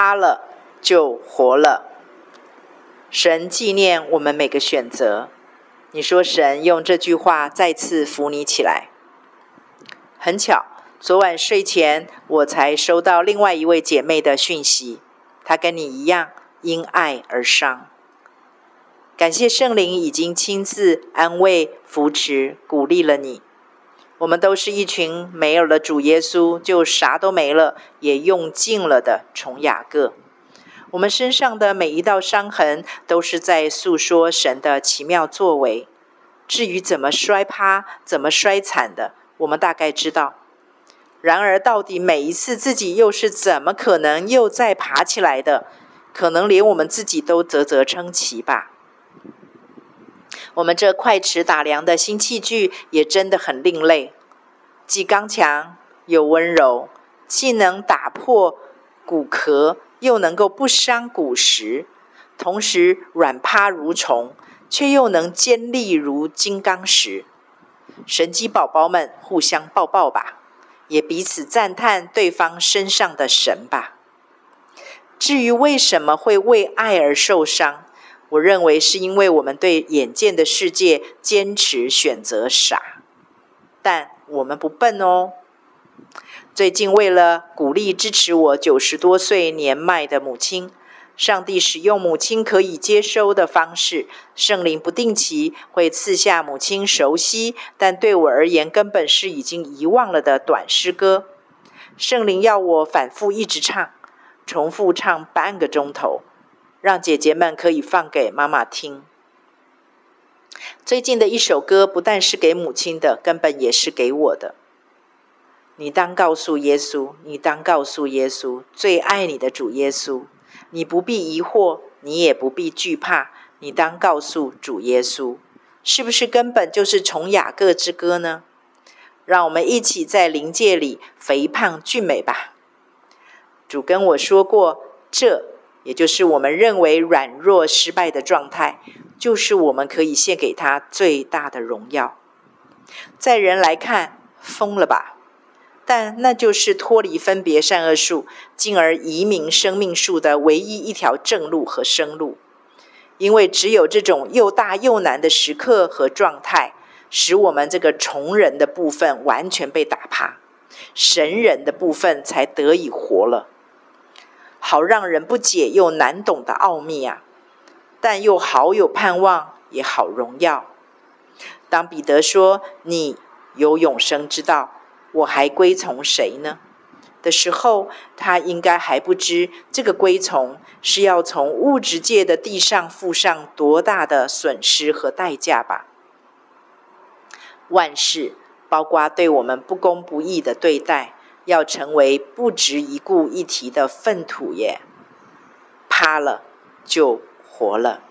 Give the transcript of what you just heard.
趴了就活了。神纪念我们每个选择。你说神用这句话再次扶你起来。很巧，昨晚睡前我才收到另外一位姐妹的讯息，她跟你一样因爱而伤。感谢圣灵已经亲自安慰、扶持、鼓励了你。我们都是一群没有了主耶稣就啥都没了，也用尽了的虫雅各。我们身上的每一道伤痕，都是在诉说神的奇妙作为。至于怎么摔趴、怎么摔惨的，我们大概知道。然而，到底每一次自己又是怎么可能又再爬起来的？可能连我们自己都啧啧称奇吧。我们这快齿打量的新器具，也真的很另类，既刚强又温柔，既能打破骨壳。又能够不伤骨石，同时软趴如虫，却又能坚立如金刚石。神机宝宝们互相抱抱吧，也彼此赞叹对方身上的神吧。至于为什么会为爱而受伤，我认为是因为我们对眼见的世界坚持选择傻，但我们不笨哦。最近，为了鼓励支持我九十多岁年迈的母亲，上帝使用母亲可以接收的方式，圣灵不定期会赐下母亲熟悉，但对我而言根本是已经遗忘了的短诗歌。圣灵要我反复一直唱，重复唱半个钟头，让姐姐们可以放给妈妈听。最近的一首歌不但是给母亲的，根本也是给我的。你当告诉耶稣，你当告诉耶稣，最爱你的主耶稣，你不必疑惑，你也不必惧怕，你当告诉主耶稣，是不是根本就是虫雅各之歌呢？让我们一起在灵界里肥胖俊美吧。主跟我说过，这也就是我们认为软弱失败的状态，就是我们可以献给他最大的荣耀。在人来看，疯了吧？但那就是脱离分别善恶树，进而移民生命树的唯一一条正路和生路。因为只有这种又大又难的时刻和状态，使我们这个虫人的部分完全被打趴，神人的部分才得以活了。好让人不解又难懂的奥秘啊！但又好有盼望，也好荣耀。当彼得说：“你有永生之道。”我还归从谁呢？的时候，他应该还不知这个归从是要从物质界的地上付上多大的损失和代价吧。万事，包括对我们不公不义的对待，要成为不值一顾一提的粪土耶。趴了就活了。